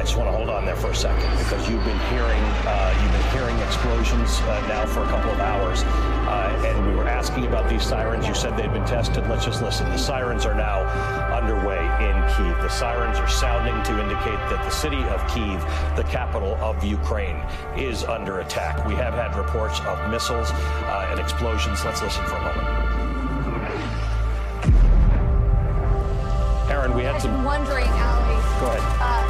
I just want to hold on there for a second because you've been hearing uh, you've been hearing explosions uh, now for a couple of hours, uh, and we were asking about these sirens. You said they'd been tested. Let's just listen. The sirens are now underway in Kiev. The sirens are sounding to indicate that the city of Kiev, the capital of Ukraine, is under attack. We have had reports of missiles uh, and explosions. Let's listen for a moment. Aaron, we had I've some. wondering, Ali. Go ahead.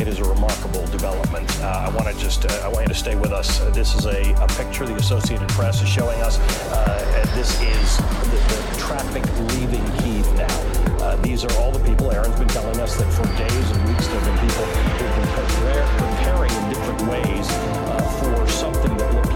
it is a remarkable development. Uh, I want to just, uh, I want you to stay with us. This is a, a picture the Associated Press is showing us. Uh, this is the, the traffic leaving Kiev now. Uh, these are all the people. Aaron's been telling us that for days and weeks there have been people who've been preparing in different ways for something that looked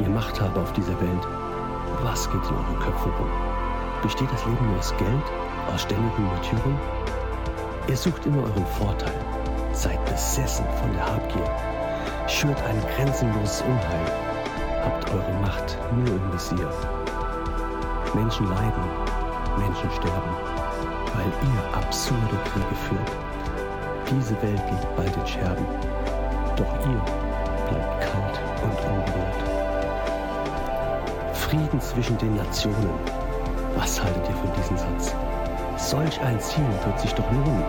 Ihr Machthaber auf dieser Welt. Was geht in euren Köpfen rum? Besteht das Leben nur aus Geld, aus ständigen Märtyrern? Ihr sucht immer euren Vorteil, seid besessen von der Habgier, schürt ein grenzenloses Unheil, habt eure Macht nur im Visier. Menschen leiden, Menschen sterben, weil ihr absurde Kriege führt. Diese Welt liegt bald in Scherben, doch ihr Frieden zwischen den Nationen. Was haltet ihr von diesem Satz? Solch ein Ziel wird sich doch lohnen.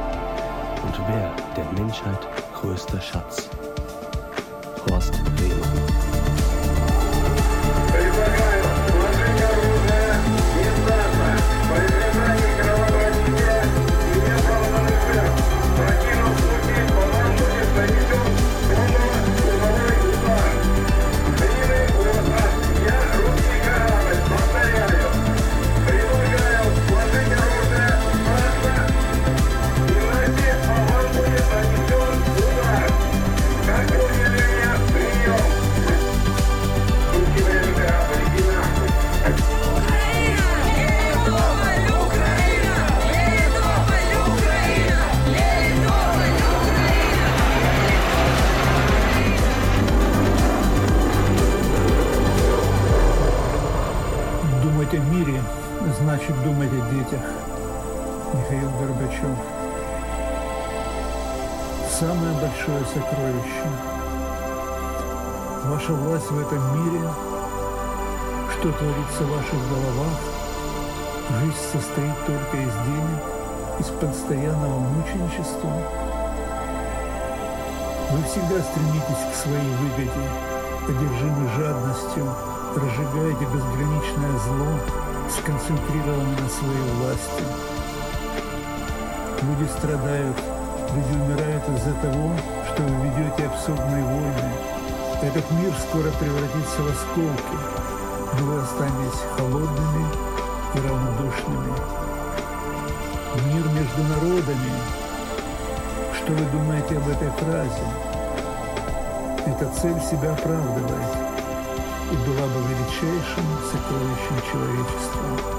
Und wer der Menschheit größter Schatz? Большое сокровище. Ваша власть в этом мире, что творится в ваших головах, жизнь состоит только из денег, из постоянного мученичества. Вы всегда стремитесь к своей выгоде, одержимы жадностью, разжигаете безграничное зло, сконцентрированы на своей власти. Люди страдают, люди умирают из-за того, что вы ведете абсурдные войны. Этот мир скоро превратится в осколки, но вы останетесь холодными и равнодушными. Мир между народами. Что вы думаете об этой фразе? эта цель себя оправдывает и была бы величайшим сокровищем человечества.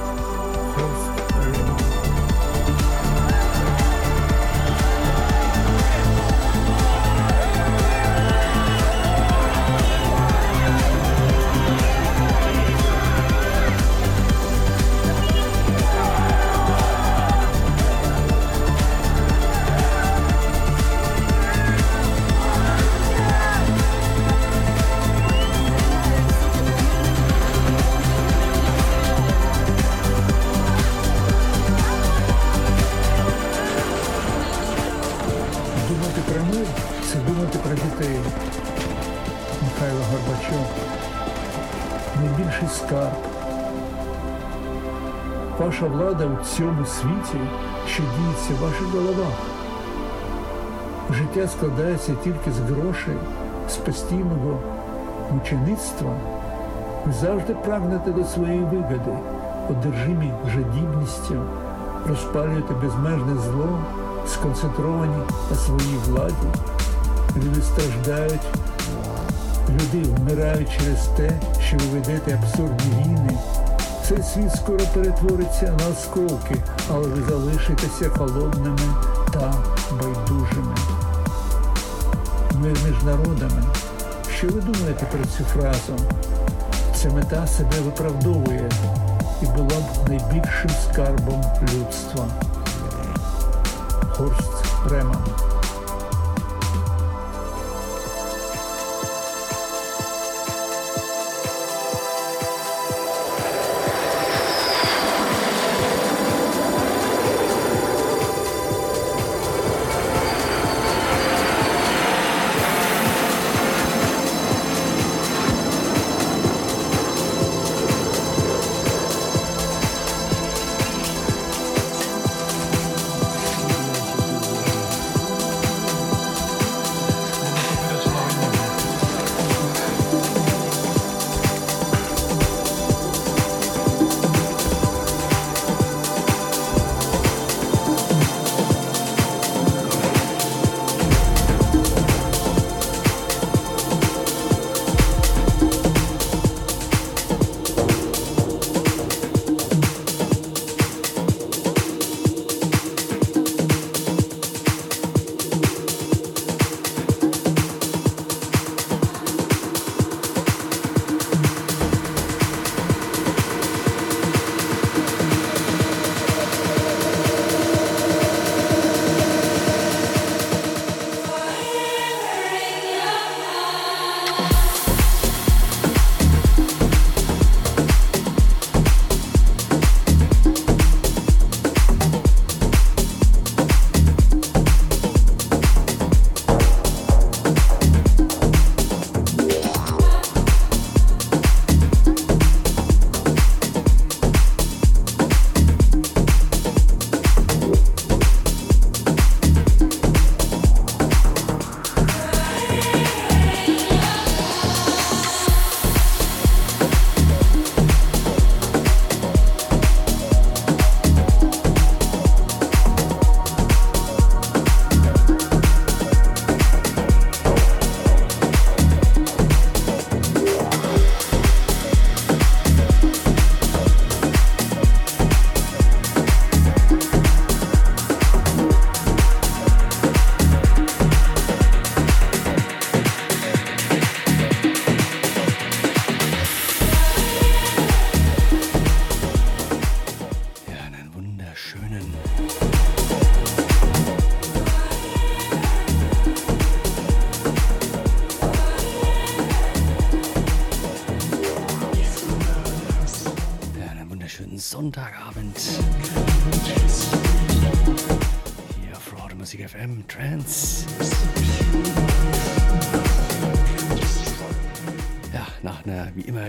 Світі, що діється в ваших головах. Життя складається тільки з грошей, з постійного мучеництва. Ви завжди прагнете до своєї вигоди, одержимі жадібністю, розпалюєте безмежне зло, сконцентровані на своїй владі. Люди страждають, люди вмирають через те, що ви ведете абсурдні війни. Цей світ скоро перетвориться на осколки, але ви залишитеся холодними та байдужими. Мир між народами. Що ви думаєте про цю фразу? Ця мета себе виправдовує і була б найбільшим скарбом людства. Хорст Реман.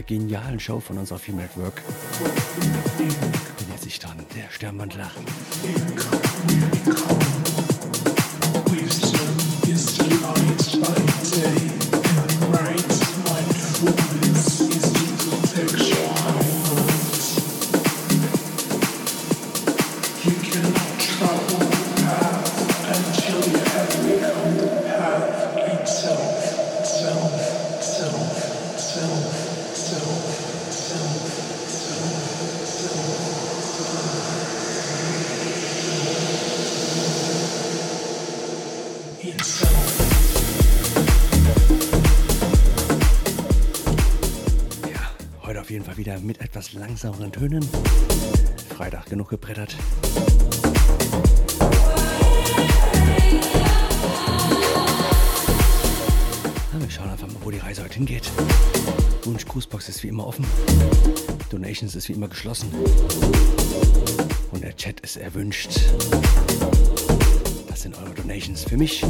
Genialen Show von unserer Film Network bildet sich dann der Sternwandler. Langsameren Tönen. Freitag genug gebrettert. wir schauen einfach mal, wo die Reise heute hingeht. Wunsch Grußbox ist wie immer offen. Donations ist wie immer geschlossen. Und der Chat ist erwünscht. Das sind eure Donations für mich.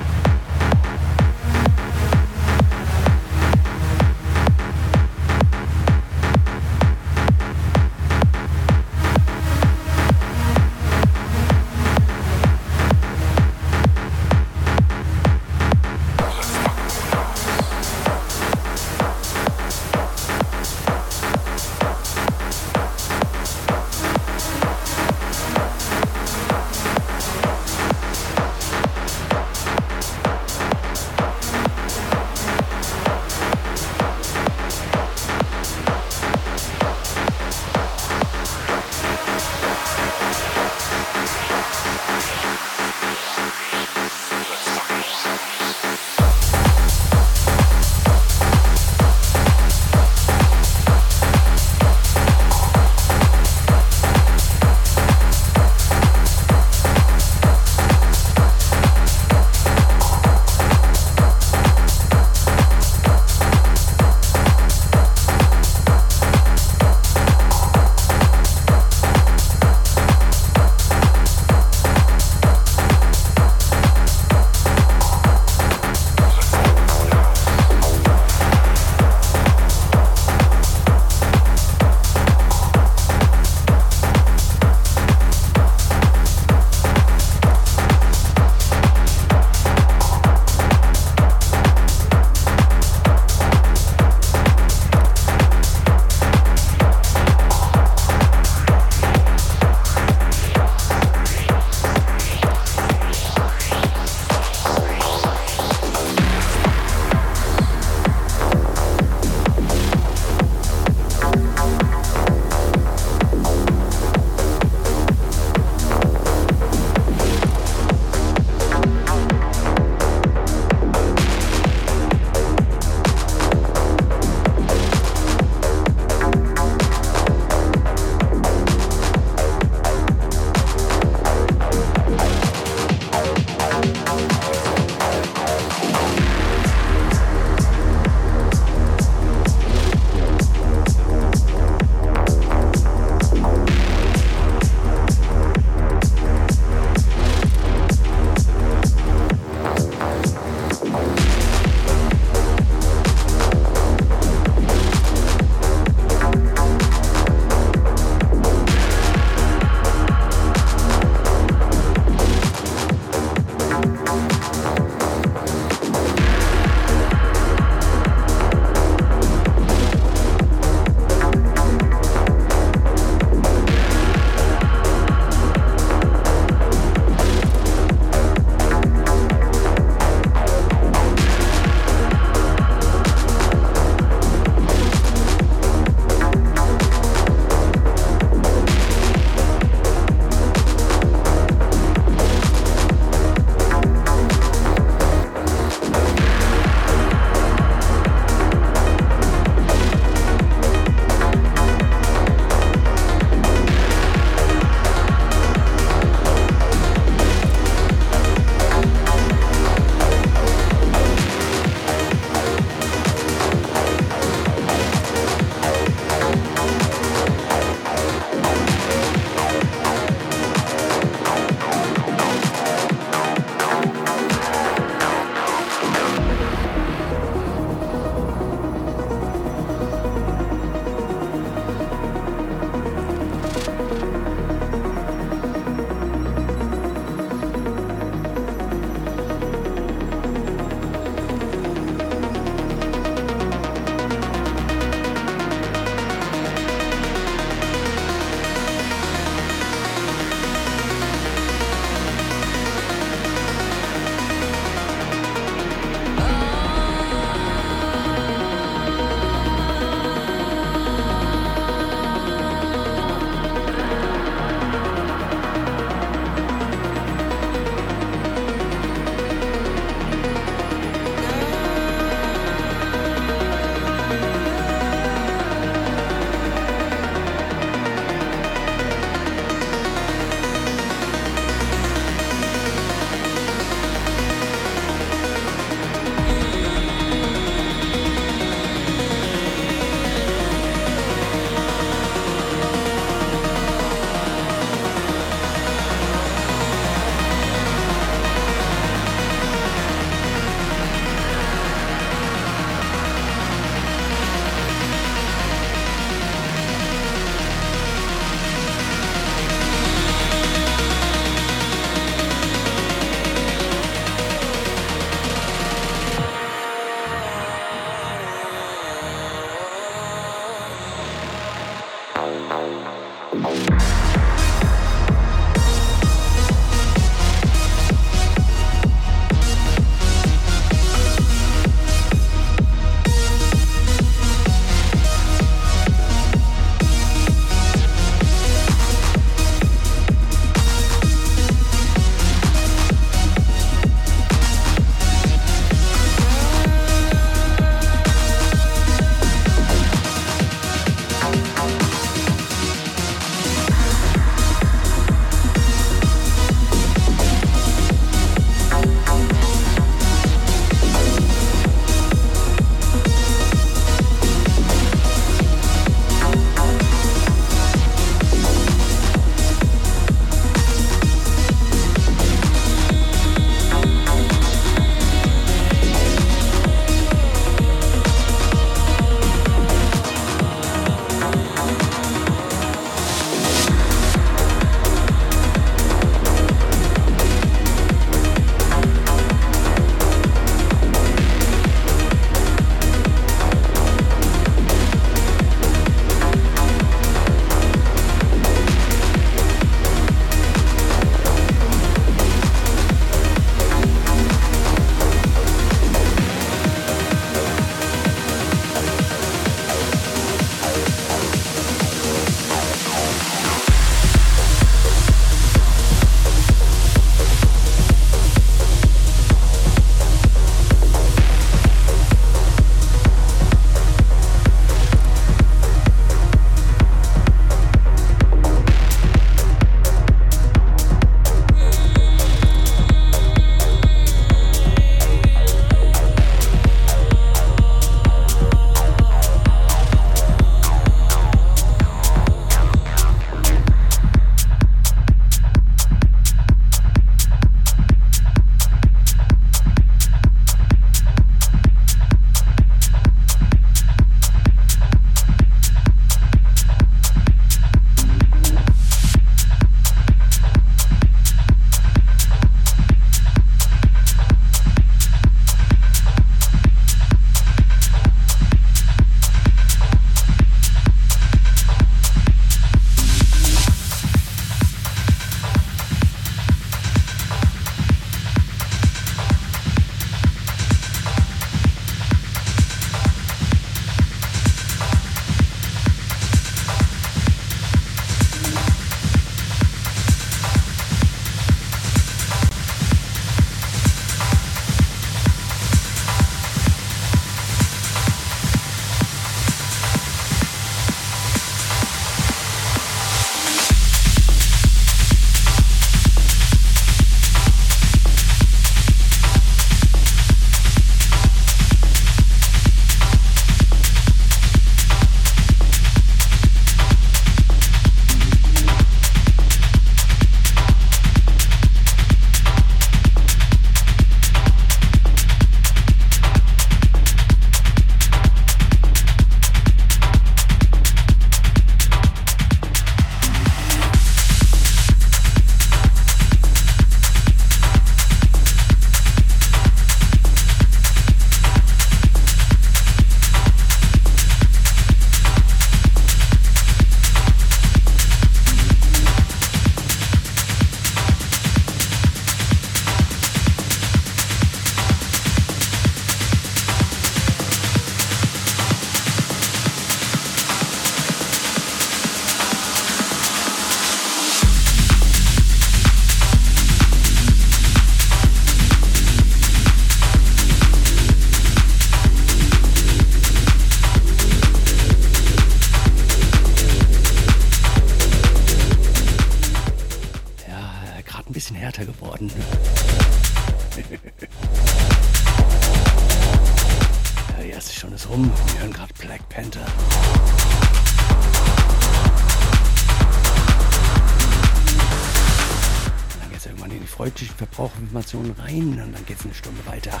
Rein und dann geht es eine Stunde weiter.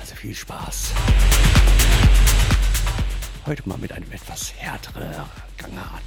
Also viel Spaß. Heute mal mit einem etwas härteren Gangart.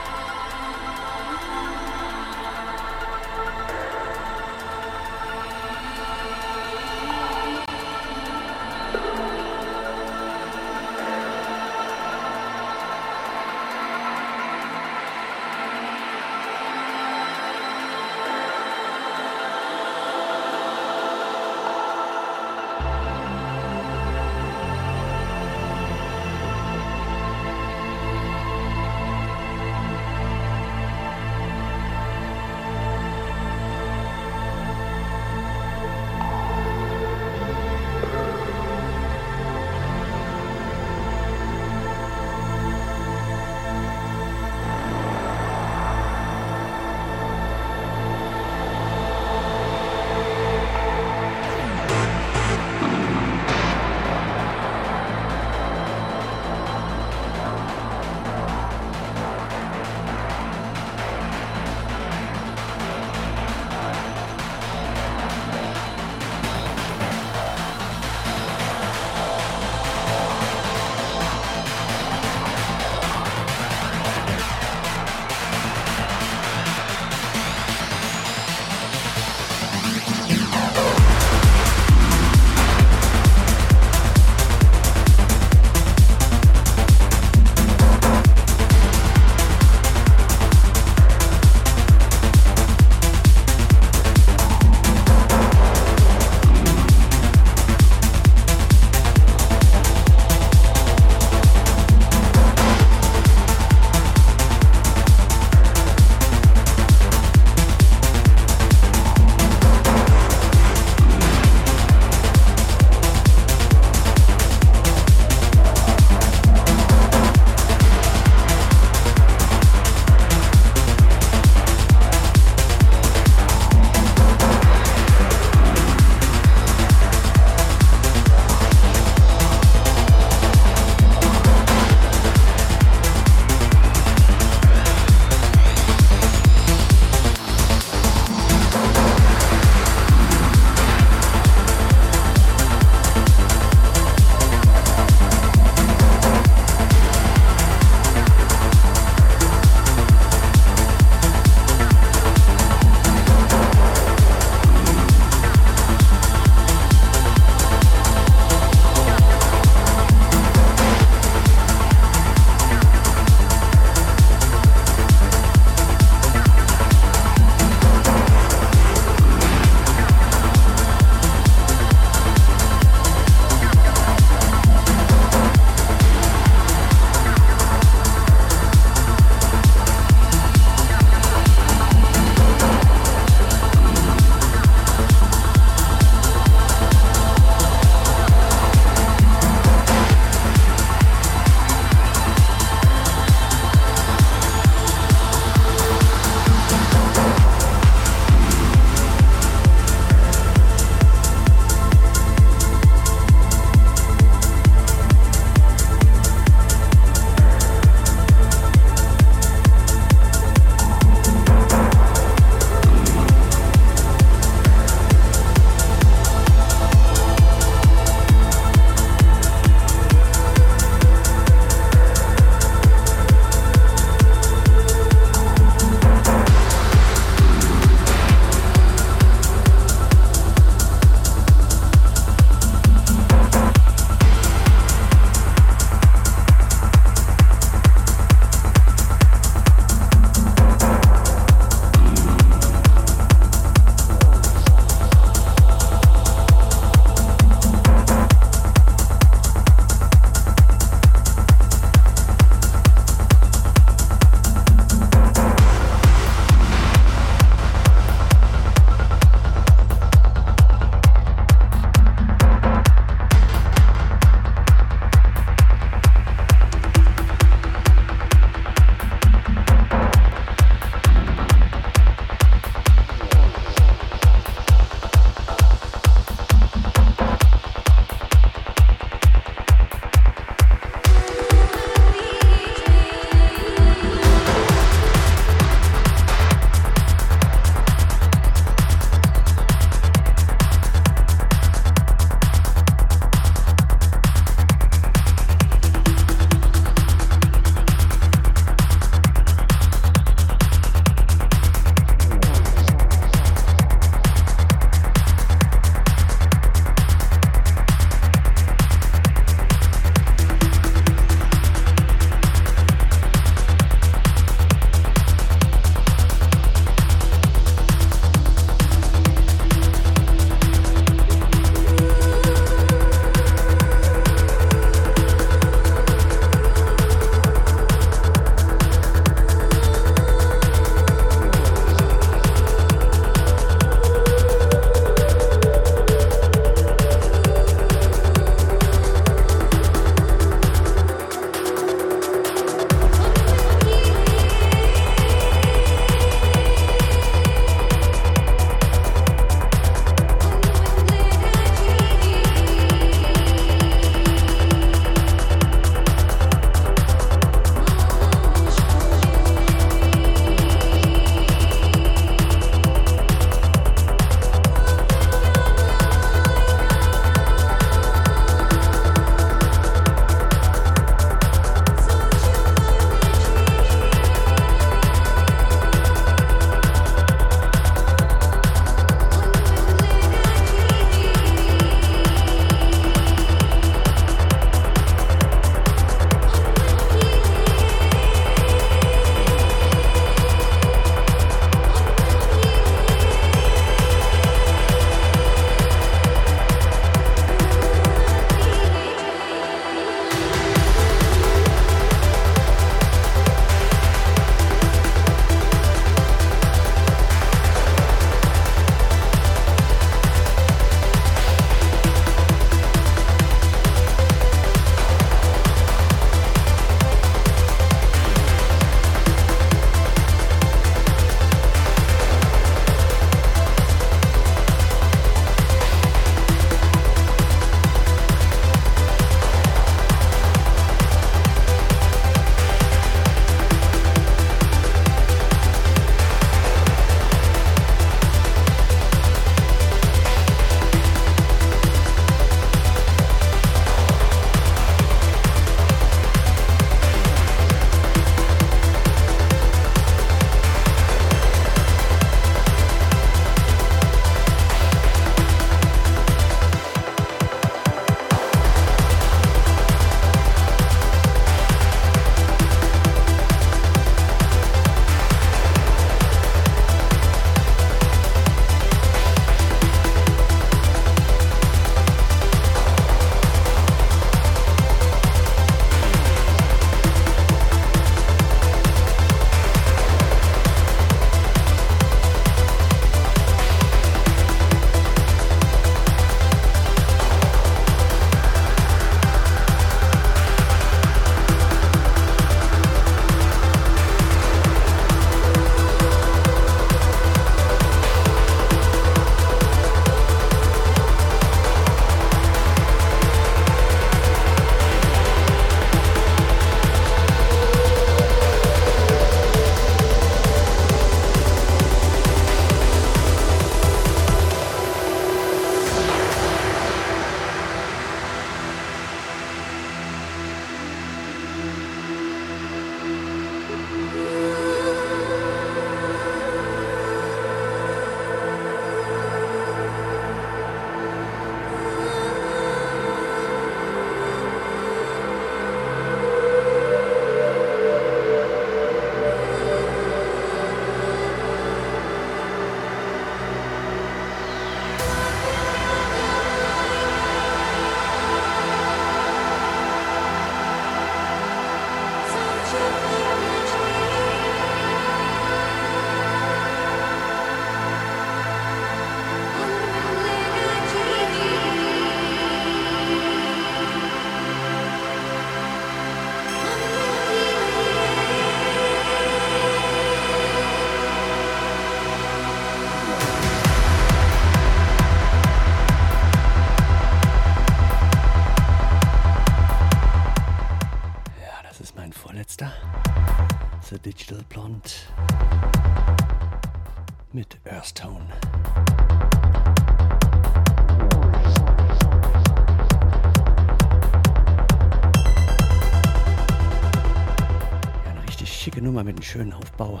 Einem schönen Aufbau.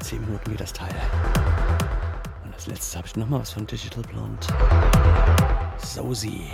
Zehn Minuten geht das Teil. Und als letztes habe ich nochmal was von Digital Blonde. Sozi.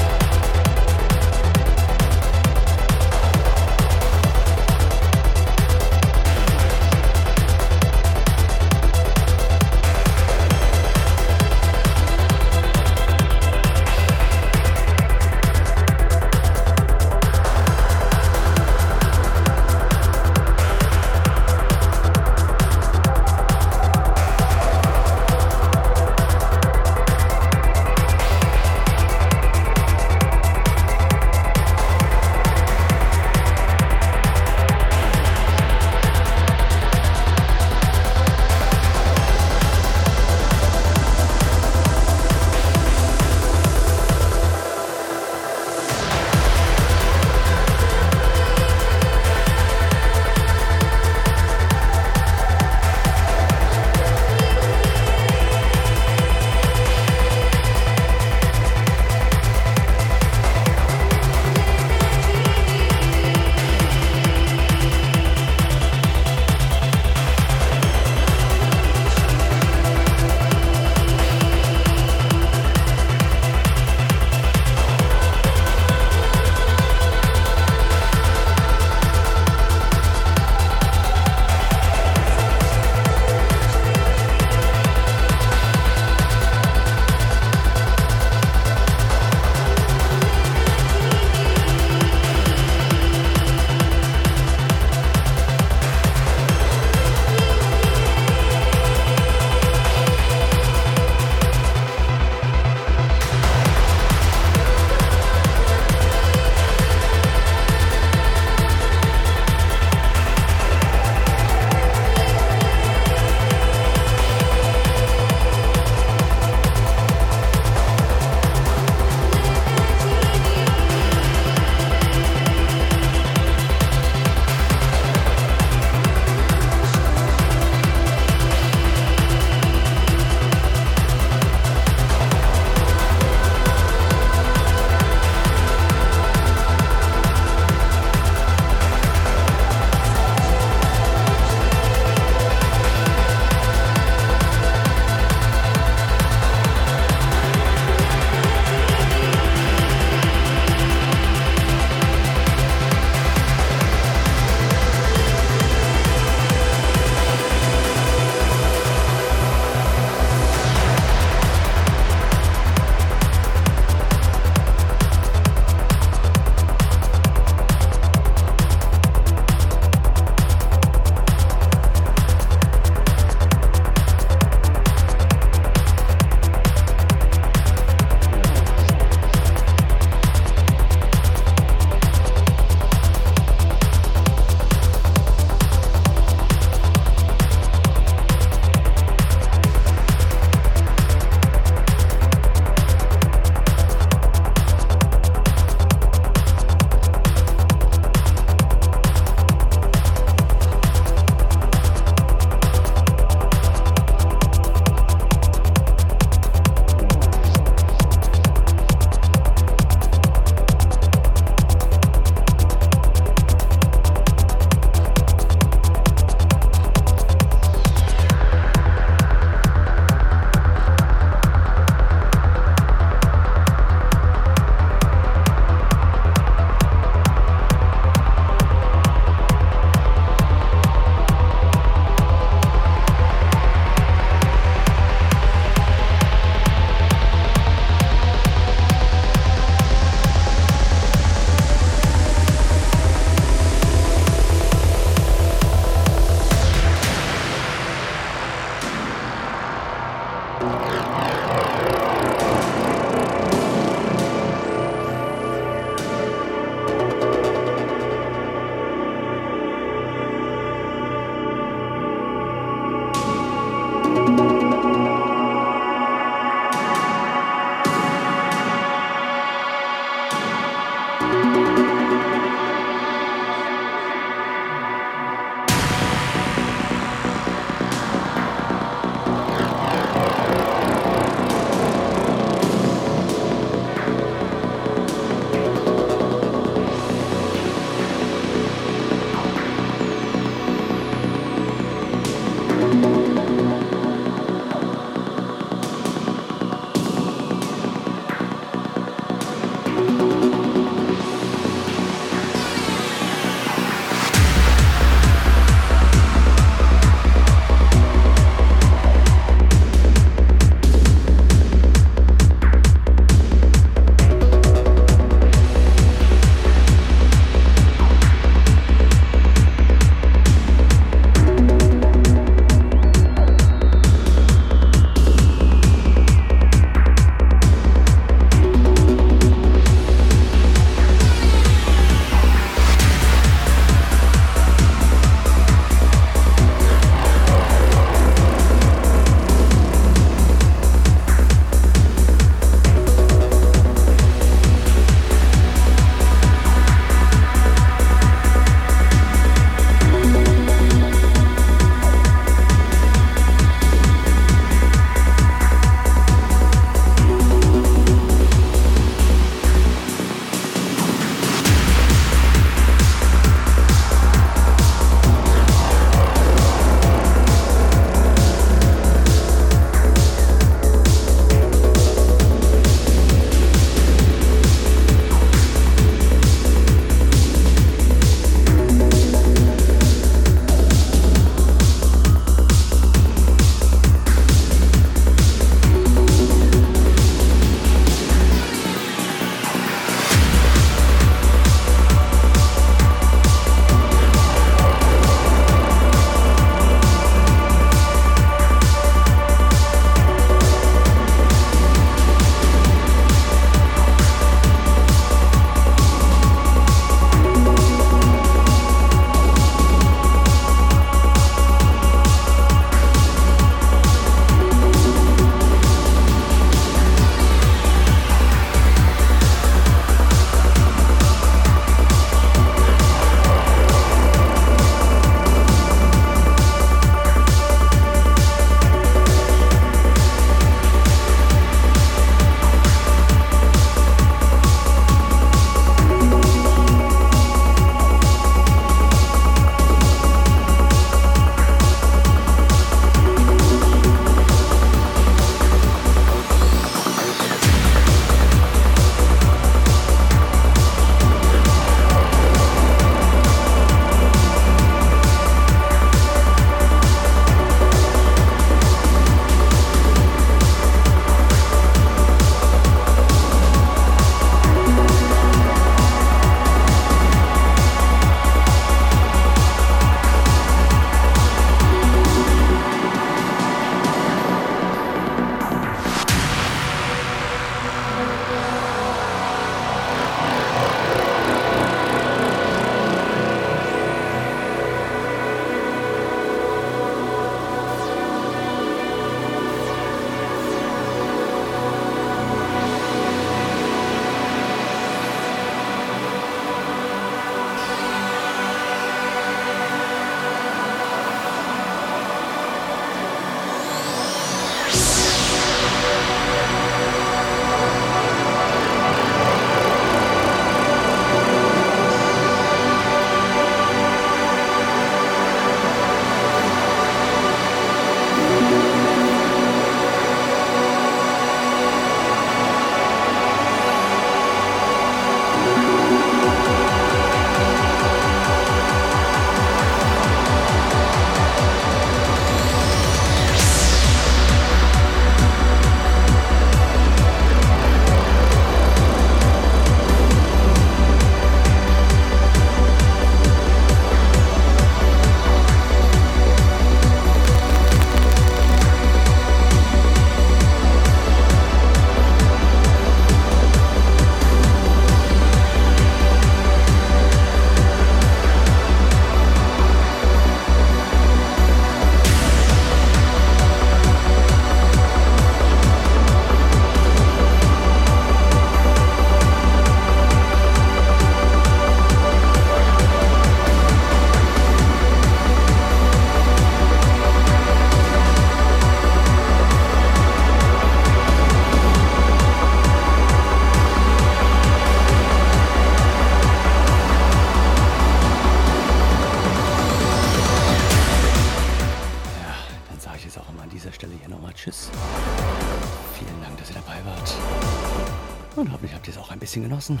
Genossen.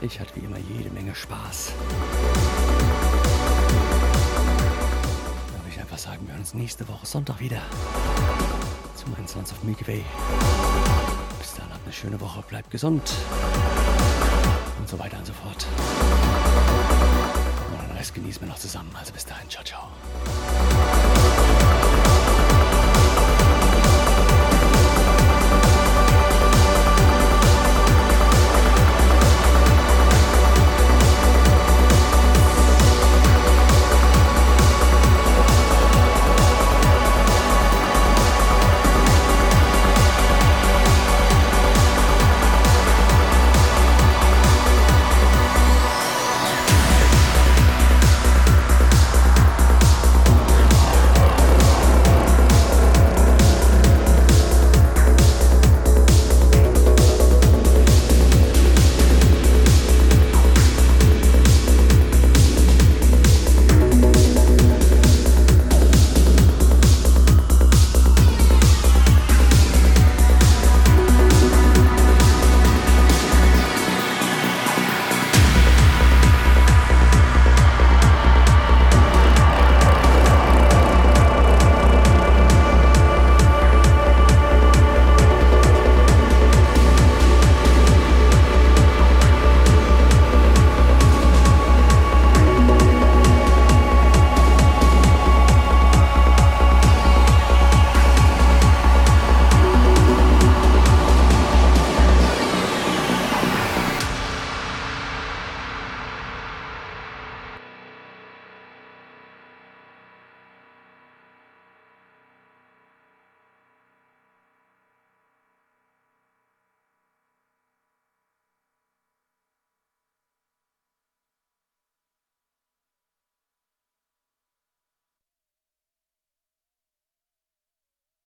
Ich hatte wie immer jede Menge Spaß. Dann würde ich einfach sagen, wir hören uns nächste Woche Sonntag wieder. Zu meinen Sons of Milky Way. Bis dann, habt eine schöne Woche, bleibt gesund.